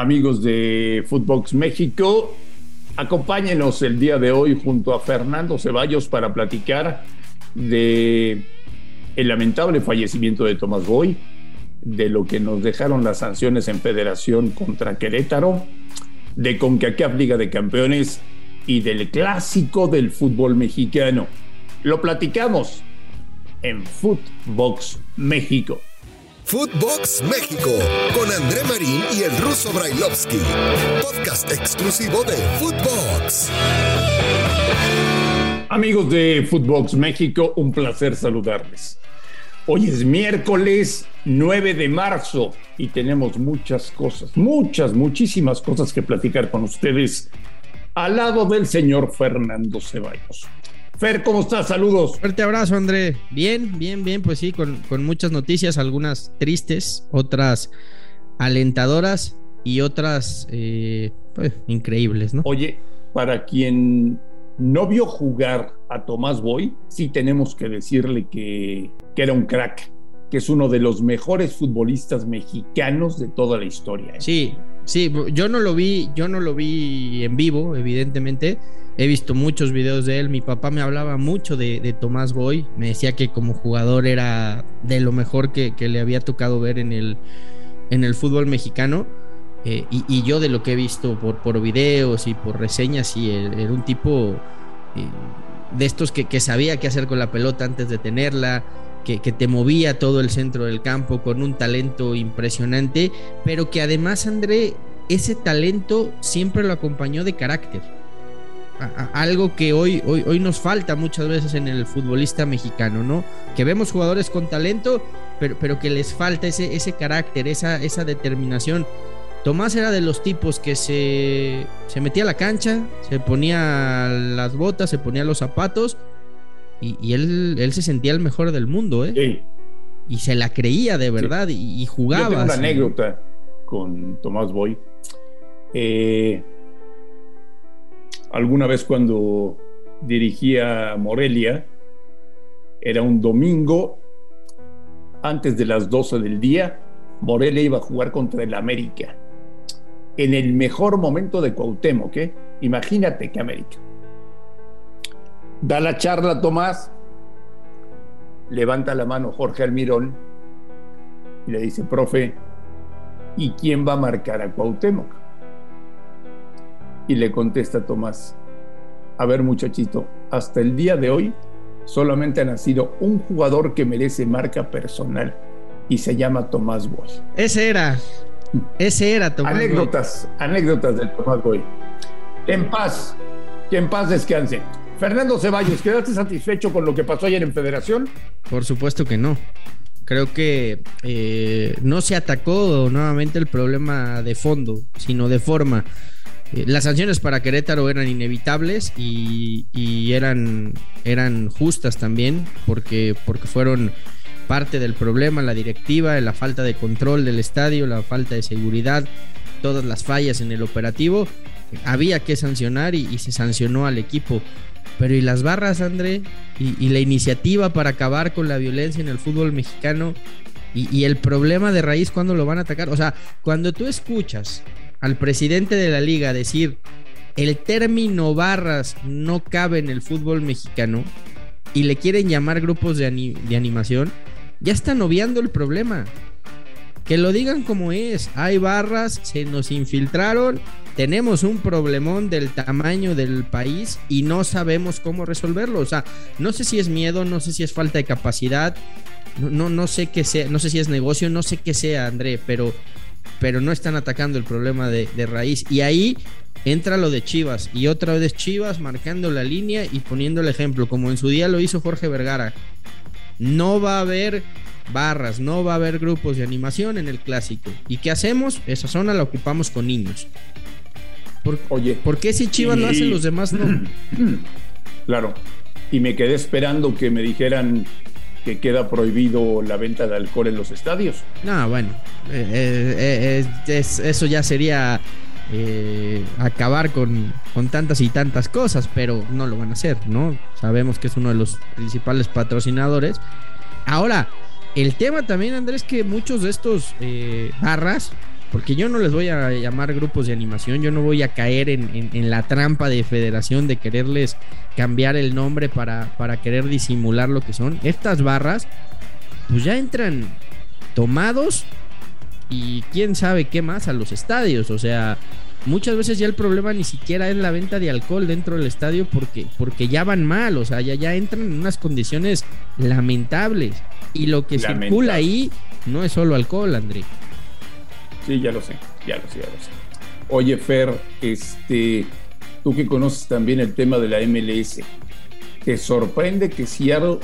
amigos de Footbox México. Acompáñenos el día de hoy junto a Fernando Ceballos para platicar de el lamentable fallecimiento de Tomás Boy, de lo que nos dejaron las sanciones en Federación contra Querétaro, de CONCACAF Liga de Campeones y del clásico del fútbol mexicano. Lo platicamos en Footbox México. Footbox México con André Marín y el ruso Brailovsky. Podcast exclusivo de Footbox. Amigos de Footbox México, un placer saludarles. Hoy es miércoles 9 de marzo y tenemos muchas cosas, muchas, muchísimas cosas que platicar con ustedes al lado del señor Fernando Ceballos. Fer, ¿cómo estás? Saludos. Fuerte abrazo, André. Bien, bien, bien, pues sí, con, muchas noticias, algunas tristes, otras alentadoras y otras eh, pues, increíbles, ¿no? Oye, para quien no vio jugar a Tomás Boy, sí tenemos que decirle que, que era un crack, que es uno de los mejores futbolistas mexicanos de toda la historia. ¿eh? Sí, sí, yo no lo vi, yo no lo vi en vivo, evidentemente He visto muchos videos de él. Mi papá me hablaba mucho de, Tomás Boy. Me decía que como jugador era de lo mejor que, le había tocado ver en el, en el fútbol mexicano. Eh, y, yo de lo que he visto por, por videos y por reseñas, y era un tipo eh, de estos que, sabía qué hacer con la pelota antes de tenerla, que, te movía todo el centro del campo con un talento impresionante, pero que además, André, ese talento siempre lo acompañó de carácter algo que hoy, hoy, hoy nos falta muchas veces en el futbolista mexicano, ¿no? Que vemos jugadores con talento, pero, pero que les falta ese, ese carácter, esa, esa determinación. Tomás era de los tipos que se, se metía a la cancha, se ponía las botas, se ponía los zapatos y, él, él, se sentía el mejor del mundo, ¿eh? Sí. Y se la creía de verdad y, jugaba. Yo tengo una anécdota con Tomás Boy. Eh, alguna vez cuando dirigía Morelia, era un domingo antes de las 12 del día, Morelia iba a jugar contra el América. En el mejor momento de Cuauhtémoc, ¿eh? Imagínate que América. Da la charla Tomás, levanta la mano Jorge Almirón y le dice, profe, ¿y quién va a marcar a Cuauhtémoc? Y le contesta Tomás, a ver muchachito, hasta el día de hoy solamente ha nacido un jugador que merece marca personal y se llama Tomás Boy. Ese era, ese era Tomás Anécdotas, anécdotas del Tomás Boy. En paz, que en paz descanse. Fernando Ceballos, ¿quedaste satisfecho con lo que pasó ayer en Federación? Por supuesto que no. Creo que eh, no se atacó nuevamente el problema de fondo, sino de forma. Eh, las sanciones para Querétaro eran inevitables y, eran, eran justas también porque, porque fueron parte del problema, la directiva, la falta de control del estadio, la falta de seguridad, todas las fallas en el operativo. Había que sancionar y, se sancionó al equipo. Pero ¿y las barras, André? ¿Y, la iniciativa para acabar con la violencia en el fútbol mexicano? ¿Y, el problema de raíz cuándo lo van a atacar? O sea, cuando tú escuchas al presidente de la liga decir el término barras no cabe en el fútbol mexicano y le quieren llamar grupos de, animación, ya están obviando el problema. Que lo digan como es, hay barras, se nos infiltraron, tenemos un problemón del tamaño del país y no sabemos cómo resolverlo. O sea, no sé si es miedo, no sé si es falta de capacidad, no, no, sé qué sea, no sé si es negocio, no sé qué sea, André, pero pero no están atacando el problema de, raíz. Y ahí entra lo de Chivas y otra vez Chivas marcando la línea y poniendo el ejemplo, como en su día lo hizo Jorge Vergara. No va a haber barras, no va a haber grupos de animación en el clásico. ¿Y qué hacemos? Esa zona la ocupamos con niños. ¿Por, Oye, ¿por qué si Chivas lo hacen los demás no? Claro. Y me quedé esperando que me dijeran que queda prohibido la venta de alcohol en los estadios. No, bueno, eh, eh, eh, eso ya sería acabar con, con, tantas y tantas cosas, pero no lo van a hacer, ¿no? Sabemos que es uno de los principales patrocinadores. Ahora, el tema también, Andrés, que muchos de estos barras porque yo no les voy a llamar grupos de animación, yo no voy a caer en, la trampa de federación de quererles cambiar el nombre para, para querer disimular lo que son. Estas barras, pues ya entran tomados y quién sabe qué más a los estadios, o sea, muchas veces ya el problema ni siquiera es la venta de alcohol dentro del estadio porque, porque ya van mal, o sea, ya, ya entran en unas condiciones lamentables. Y lo que circula ahí no es solo alcohol, André. Sí, ya lo sé, ya lo sé, ya lo sé. Oye, Fer, este, tú que conoces también el tema de la MLS, ¿te sorprende que Seattle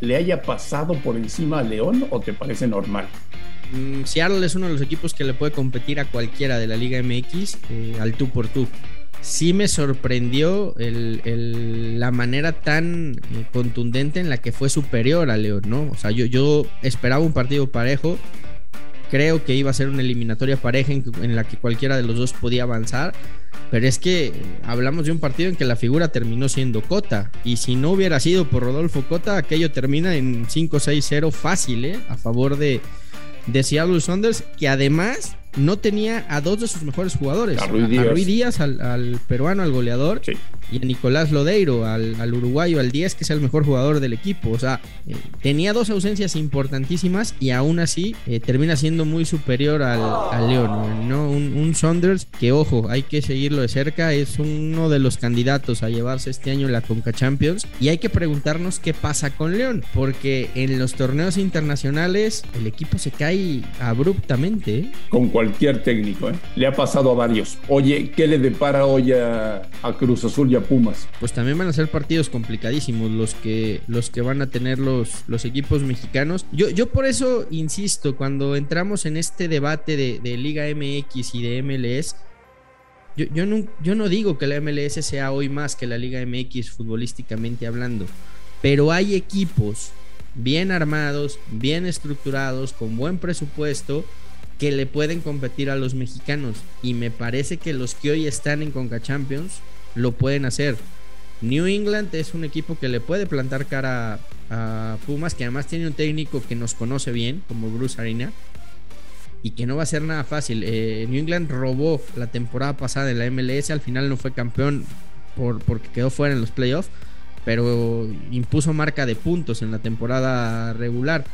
le haya pasado por encima a León o te parece normal? Mm, Seattle es uno de los equipos que le puede competir a cualquiera de la Liga MX eh, al tú por tú. Sí me sorprendió la manera tan eh, contundente en la que fue superior a León, ¿no? O sea, yo, yo esperaba un partido parejo. Creo que iba a ser una eliminatoria pareja en, la que cualquiera de los dos podía avanzar. Pero es que hablamos de un partido en que la figura terminó siendo Cota. Y si no hubiera sido por Rodolfo Cota, aquello termina en 5-6-0 fácil, ¿eh? A favor de, de Seattle Saunders, que además no tenía a dos de sus mejores jugadores. A Ruiz Díaz, al, peruano, al goleador. Y a Nicolás Lodeiro, al, uruguayo, al 10, que es el mejor jugador del equipo. O sea, eh, tenía dos ausencias importantísimas y aún así eh, termina siendo muy superior al, León. ¿no? Un, Saunders que, ojo, hay que seguirlo de cerca. Es uno de los candidatos a llevarse este año la Conca Champions. Y hay que preguntarnos qué pasa con León. Porque en los torneos internacionales el equipo se cae abruptamente. ¿eh? Con cualquier técnico, ¿eh? Le ha pasado a varios. Oye, ¿qué le depara hoy a, Cruz Azul y a Pumas? Pues también van a ser partidos complicadísimos los que, los que van a tener los, los equipos mexicanos. Yo, yo por eso insisto, cuando entramos en este debate de, de Liga MX y de MLS, yo, yo, no, yo no digo que la MLS sea hoy más que la Liga MX futbolísticamente hablando, pero hay equipos bien armados, bien estructurados, con buen presupuesto que le pueden competir a los mexicanos. Y me parece que los que hoy están en Conca Champions lo pueden hacer. New England es un equipo que le puede plantar cara a, Pumas, que además tiene un técnico que nos conoce bien, como Bruce Arena, y que no va a ser nada fácil. Eh, New England robó la temporada pasada en la MLS, al final no fue campeón por, porque quedó fuera en los playoffs, pero impuso marca de puntos en la temporada regular.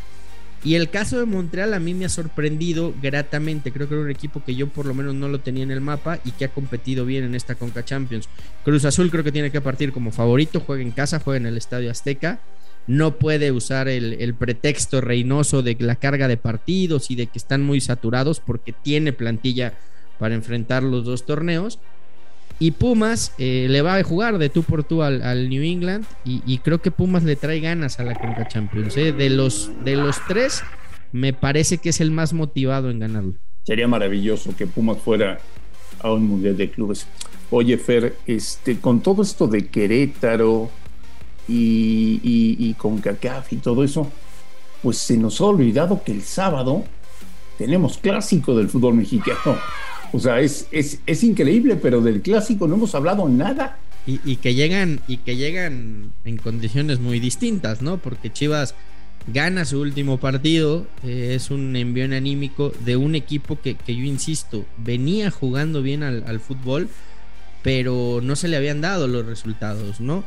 Y el caso de Montreal a mí me ha sorprendido gratamente. Creo que era un equipo que yo por lo menos no lo tenía en el mapa y que ha competido bien en esta Conca Champions. Cruz Azul creo que tiene que partir como favorito. Juega en casa, juega en el Estadio Azteca. No puede usar el, el pretexto reinoso de la carga de partidos y de que están muy saturados porque tiene plantilla para enfrentar los dos torneos. Y Pumas eh, le va a jugar de tú por tú al, New England. Y, creo que Pumas le trae ganas a la Conca Champions. ¿eh? De, los, de los tres, me parece que es el más motivado en ganarlo. Sería maravilloso que Pumas fuera a un mundial de clubes. Oye, Fer, este, con todo esto de Querétaro y, y, con CACAF y todo eso, pues se nos ha olvidado que el sábado tenemos clásico del fútbol mexicano. O sea, es, es, increíble, pero del clásico no hemos hablado nada. Y, que llegan, y que llegan en condiciones muy distintas, ¿no? Porque Chivas gana su último partido, eh, es un envío anímico de un equipo que, yo insisto, venía jugando bien al, fútbol, pero no se le habían dado los resultados, ¿no?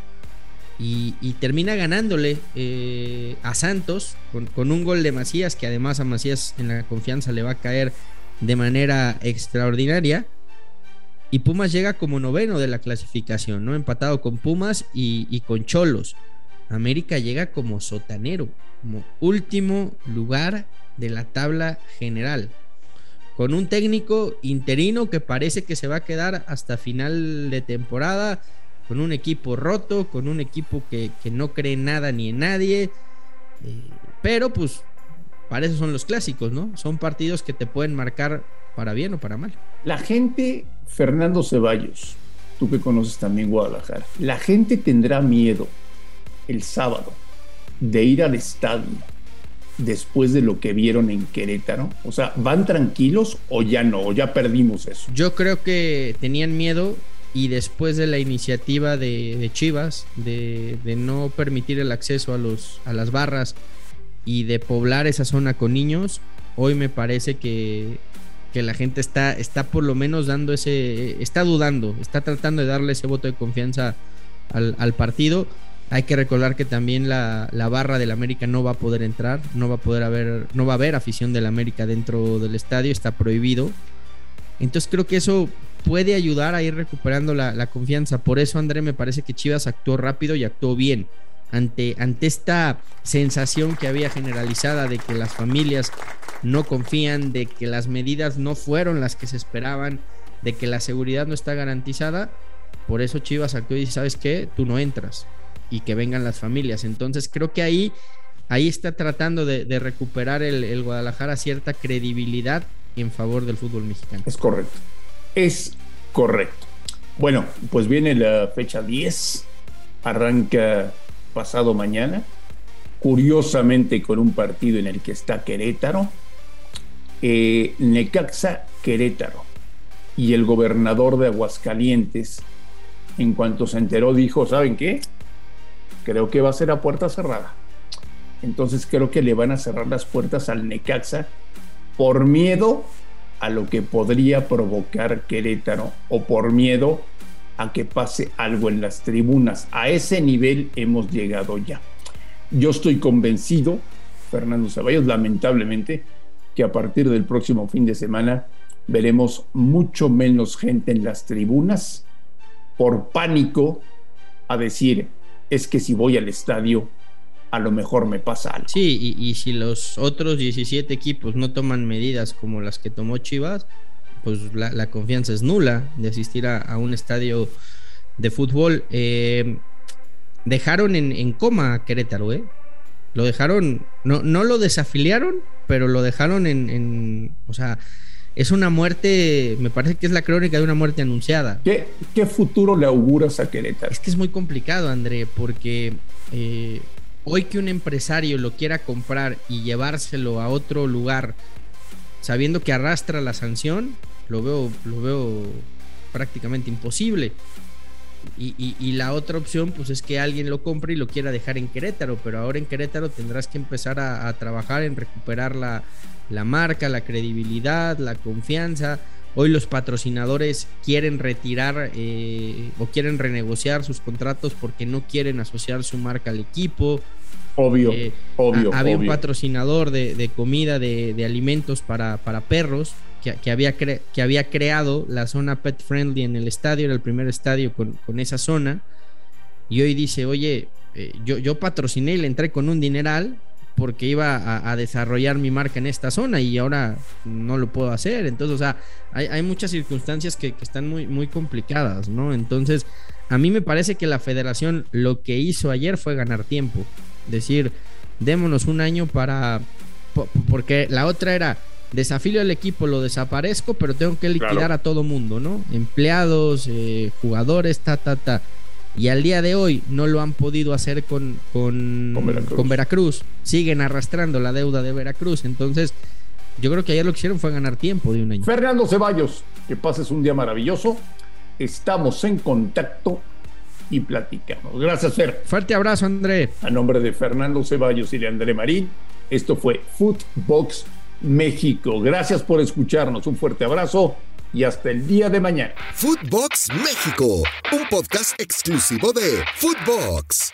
Y, termina ganándole eh, a Santos con, con, un gol de Macías, que además a Macías en la confianza le va a caer de manera extraordinaria. Y Pumas llega como noveno de la clasificación, ¿no? Empatado con Pumas y, con Cholos. América llega como sotanero, como último lugar de la tabla general. Con un técnico interino que parece que se va a quedar hasta final de temporada, con un equipo roto, con un equipo que, no cree nada ni en nadie. Eh, pero pues para eso son los clásicos, ¿no? Son partidos que te pueden marcar para bien o para mal. La gente, Fernando Ceballos, tú que conoces también Guadalajara, la gente tendrá miedo el sábado de ir al estadio después de lo que vieron en Querétaro? O sea, ¿van tranquilos o ya no? ¿O ya perdimos eso? Yo creo que tenían miedo y después de la iniciativa de, Chivas de, de, no permitir el acceso a, los, a las barras y de poblar esa zona con niños, hoy me parece que, que la gente está, está por lo menos dando ese, está dudando, está tratando de darle ese voto de confianza al, partido. Hay que recordar que también la, la, barra del América no va a poder entrar, no va a poder haber, no va a haber afición del América dentro del estadio, está prohibido. Entonces creo que eso puede ayudar a ir recuperando la, la confianza. Por eso, André, me parece que Chivas actuó rápido y actuó bien ante, ante esta sensación que había generalizada de que las familias no confían, de que las medidas no fueron las que se esperaban, de que la seguridad no está garantizada. Por eso Chivas actuó y dice, ¿sabes qué? Tú no entras y que vengan las familias. Entonces creo que ahí, ahí está tratando de, recuperar el, el, Guadalajara cierta credibilidad en favor del fútbol mexicano. Es correcto. Es correcto. Bueno, pues viene la fecha 10. Arranca pasado mañana, curiosamente con un partido en el que está Querétaro, eh, Necaxa Querétaro. Y el gobernador de Aguascalientes, en cuanto se enteró, dijo, ¿saben qué? Creo que va a ser a puerta cerrada. Entonces creo que le van a cerrar las puertas al Necaxa por miedo a lo que podría provocar Querétaro o por miedo a que pase algo en las tribunas. A ese nivel hemos llegado ya. Yo estoy convencido, Fernando Ceballos, lamentablemente, que a partir del próximo fin de semana veremos mucho menos gente en las tribunas por pánico a decir, es que si voy al estadio, a lo mejor me pasa algo. Sí, y, y si los otros 17 equipos no toman medidas como las que tomó Chivas, pues la, confianza es nula de asistir a, un estadio de fútbol. Eh, dejaron en, coma a Querétaro, ¿eh? Lo dejaron, no, no lo desafiliaron, pero lo dejaron en, o sea, es una muerte, me parece que es la crónica de una muerte anunciada. ¿Qué, qué futuro le auguras a Querétaro? Es que es muy complicado, André, porque eh, hoy que un empresario lo quiera comprar y llevárselo a otro lugar, sabiendo que arrastra la sanción, lo veo, lo veo prácticamente imposible. Y, la otra opción, pues es que alguien lo compre y lo quiera dejar en Querétaro, pero ahora en Querétaro tendrás que empezar a, trabajar en recuperar la, marca, la credibilidad, la confianza. Hoy los patrocinadores quieren retirar eh, o quieren renegociar sus contratos porque no quieren asociar su marca al equipo. Obvio, eh, obvio. había un patrocinador de, comida, de, de alimentos para, para perros que, había que había creado la zona pet friendly en el estadio, era el primer estadio con, esa zona. Y hoy dice, oye, eh, yo, yo patrociné y le entré con un dineral porque iba a, desarrollar mi marca en esta zona y ahora no lo puedo hacer. Entonces, o sea, hay, muchas circunstancias que, están muy, muy complicadas, ¿no? Entonces, a mí me parece que la federación lo que hizo ayer fue ganar tiempo. Decir, démonos un año para... Porque la otra era, desafío al equipo, lo desaparezco, pero tengo que liquidar a todo mundo, ¿no? Empleados, eh, jugadores, ta, ta, ta. Y al día de hoy no lo han podido hacer con, con, con, Veracruz. Siguen arrastrando la deuda de Veracruz. Entonces, yo creo que ayer lo que hicieron fue ganar tiempo de un año. Fernando Ceballos, que pases un día maravilloso. Estamos en contacto y platicamos. Gracias, Fer. Fuerte abrazo, André. A nombre de Fernando Ceballos y de André Marín, esto fue Footbox México. Gracias por escucharnos. Un fuerte abrazo y hasta el día de mañana. Footbox México, un podcast exclusivo de Footbox.